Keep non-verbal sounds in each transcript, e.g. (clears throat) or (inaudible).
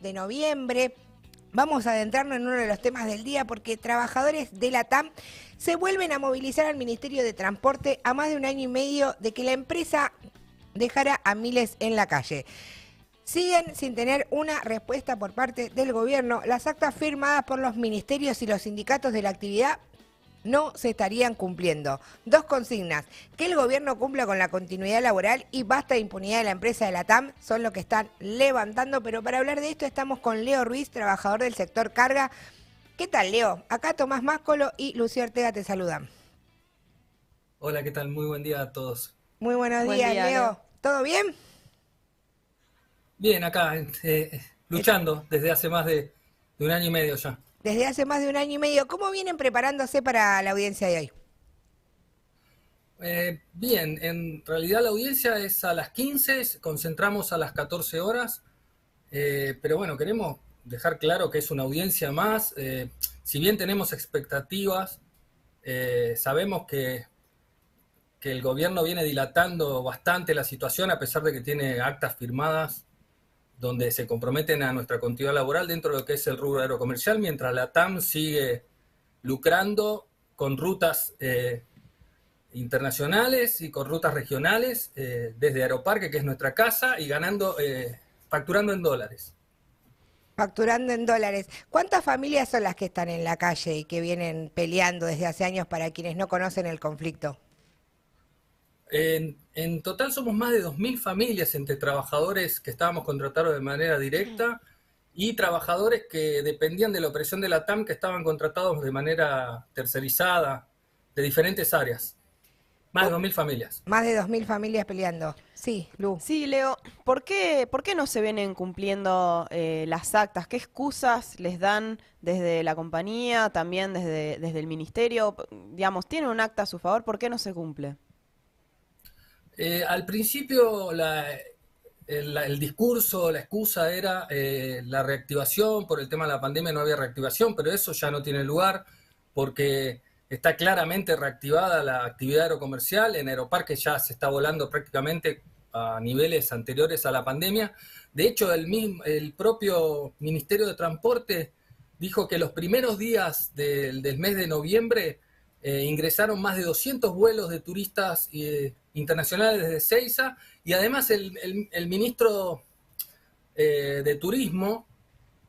de noviembre. Vamos a adentrarnos en uno de los temas del día porque trabajadores de la TAM se vuelven a movilizar al Ministerio de Transporte a más de un año y medio de que la empresa dejara a miles en la calle. Siguen sin tener una respuesta por parte del gobierno. Las actas firmadas por los ministerios y los sindicatos de la actividad no se estarían cumpliendo. Dos consignas, que el gobierno cumpla con la continuidad laboral y basta de impunidad de la empresa de la TAM, son lo que están levantando, pero para hablar de esto estamos con Leo Ruiz, trabajador del sector carga. ¿Qué tal, Leo? Acá Tomás Máscolo y Lucía Ortega te saludan. Hola, ¿qué tal? Muy buen día a todos. Muy buenos días, Leo. ¿Todo bien? Bien, acá, eh, luchando desde hace más de un año y medio ya desde hace más de un año y medio. ¿Cómo vienen preparándose para la audiencia de hoy? Eh, bien, en realidad la audiencia es a las 15, concentramos a las 14 horas, eh, pero bueno, queremos dejar claro que es una audiencia más. Eh, si bien tenemos expectativas, sabemos que, que el gobierno viene dilatando bastante la situación a pesar de que tiene actas firmadas donde se comprometen a nuestra continuidad laboral dentro de lo que es el rubro aerocomercial, mientras la TAM sigue lucrando con rutas eh, internacionales y con rutas regionales eh, desde Aeroparque, que es nuestra casa, y ganando, eh, facturando en dólares. Facturando en dólares. ¿Cuántas familias son las que están en la calle y que vienen peleando desde hace años para quienes no conocen el conflicto? En, total somos más de 2.000 familias entre trabajadores que estábamos contratados de manera directa y trabajadores que dependían de la operación de la TAM que estaban contratados de manera tercerizada de diferentes áreas. Más de 2.000 familias. Más de 2.000 familias peleando. Sí, Lu. Sí, Leo. ¿Por qué, por qué no se vienen cumpliendo eh, las actas? ¿Qué excusas les dan desde la compañía, también desde, desde el ministerio? Digamos, ¿tienen un acta a su favor? ¿Por qué no se cumple? Eh, al principio el, discurso, la excusa era eh, la reactivación, por el tema de la pandemia no había reactivación, pero eso ya no tiene lugar porque está claramente reactivada la actividad aerocomercial, en Aeroparque ya se está volando prácticamente a niveles anteriores a la pandemia. De hecho, el, propio Ministerio de Transporte dijo que los primeros días del, mes de noviembre eh, ingresaron más de 200 vuelos de turistas internacionales desde Ceiza, y además el, ministro eh, de Turismo,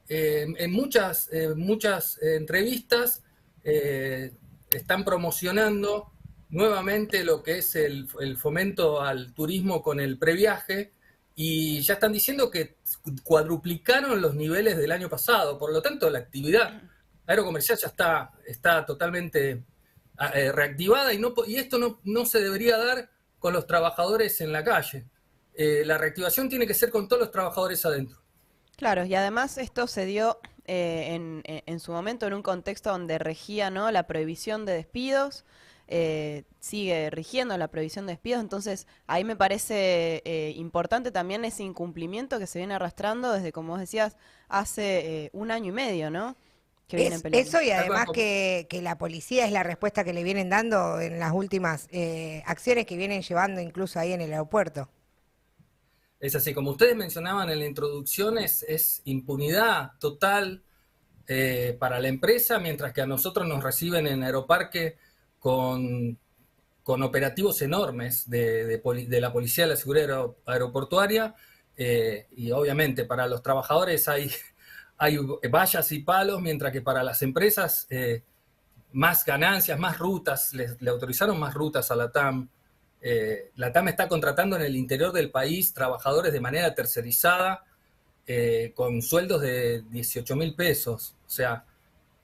eh, en muchas, eh, muchas entrevistas, están promocionando nuevamente lo que es el, fomento al turismo con el previaje, y ya están diciendo que cuadruplicaron los niveles del año pasado, por lo tanto la actividad aerocomercial ya está, está totalmente reactivada y, no, y esto no, no se debería dar con los trabajadores en la calle. Eh, la reactivación tiene que ser con todos los trabajadores adentro. Claro, y además esto se dio eh, en, su momento en un contexto donde regía ¿no? la prohibición de despidos, eh, sigue rigiendo la prohibición de despidos, entonces ahí me parece importante también ese incumplimiento que se viene arrastrando desde, como decías, hace un año y medio, ¿no? Eso y además que, la policía es la respuesta que le vienen dando en las últimas eh, acciones que vienen llevando incluso ahí en el aeropuerto. Es así, como ustedes mencionaban en la introducción, es, impunidad total eh, para la empresa, mientras que a nosotros nos reciben en Aeroparque con, con operativos enormes de, la Policía de la Seguridad Aeroportuaria. Eh, y obviamente para los trabajadores hay hay vallas y palos, mientras que para las empresas eh, más ganancias, más rutas, le autorizaron más rutas a la TAM. Eh, la TAM está contratando en el interior del país trabajadores de manera tercerizada eh, con sueldos de 18 mil pesos. O sea,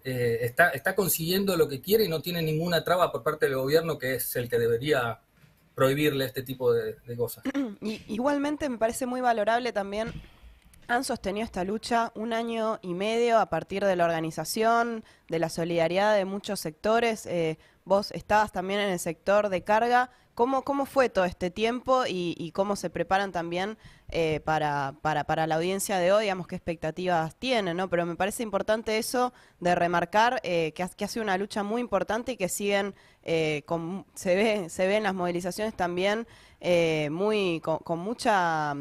está, está consiguiendo lo que quiere y no tiene ninguna traba por parte del gobierno que es el que debería prohibirle este tipo de, de cosas. (clears throat) igualmente me parece muy valorable también han sostenido esta lucha un año y medio a partir de la organización, de la solidaridad de muchos sectores. Eh, vos estabas también en el sector de carga. ¿Cómo, cómo fue todo este tiempo y, cómo se preparan también eh, para, para, para, la audiencia de hoy? Digamos, qué expectativas tienen, ¿no? Pero me parece importante eso de remarcar eh, que, que, ha sido una lucha muy importante y que siguen, eh, con, se, ve, se ve en las movilizaciones también muy, con, mucha,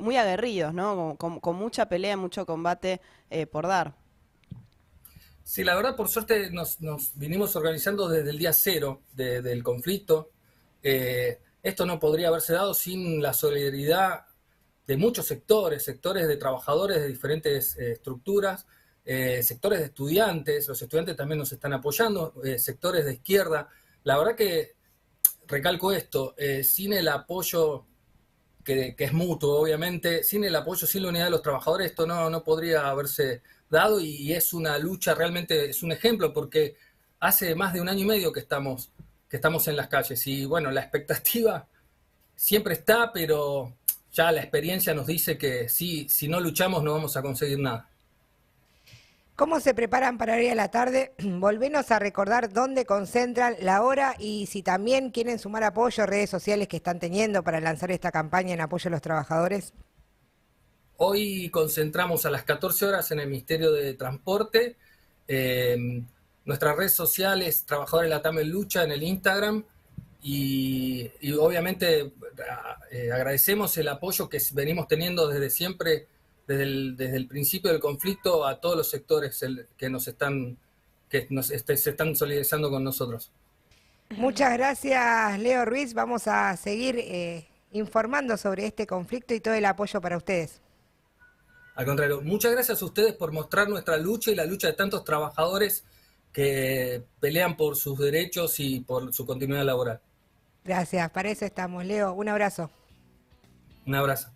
muy aguerridos, ¿no? Con, con mucha pelea, mucho combate por dar. Sí, la verdad, por suerte nos, vinimos organizando desde el día cero del conflicto. Eh, esto no podría haberse dado sin la solidaridad de muchos sectores, sectores de trabajadores de diferentes eh, estructuras, eh, sectores de estudiantes, los estudiantes también nos están apoyando, sectores de izquierda. La verdad que, recalco esto, sin el apoyo que, es mutuo, obviamente, sin el apoyo, sin la unidad de los trabajadores, esto no, no podría haberse dado y, es una lucha realmente, es un ejemplo porque hace más de un año y medio que estamos, que estamos en las calles y bueno, la expectativa siempre está, pero ya la experiencia nos dice que sí, si no luchamos no vamos a conseguir nada. ¿Cómo se preparan para ir a la tarde? (clears throat) Volvenos a recordar dónde concentran la hora y si también quieren sumar apoyo, redes sociales que están teniendo para lanzar esta campaña en apoyo a los trabajadores. Hoy concentramos a las 14 horas en el Ministerio de Transporte. Eh, nuestras redes sociales, Trabajadores de la TAM en Lucha en el Instagram. Y, obviamente eh, agradecemos el apoyo que venimos teniendo desde siempre, desde el, principio del conflicto, a todos los sectores que nos están, que nos, este, se están solidarizando con nosotros. Muchas gracias, Leo Ruiz. Vamos a seguir eh, informando sobre este conflicto y todo el apoyo para ustedes. Al contrario, muchas gracias a ustedes por mostrar nuestra lucha y la lucha de tantos trabajadores que pelean por sus derechos y por su continuidad laboral. Gracias, para eso estamos. Leo, un abrazo. Un abrazo.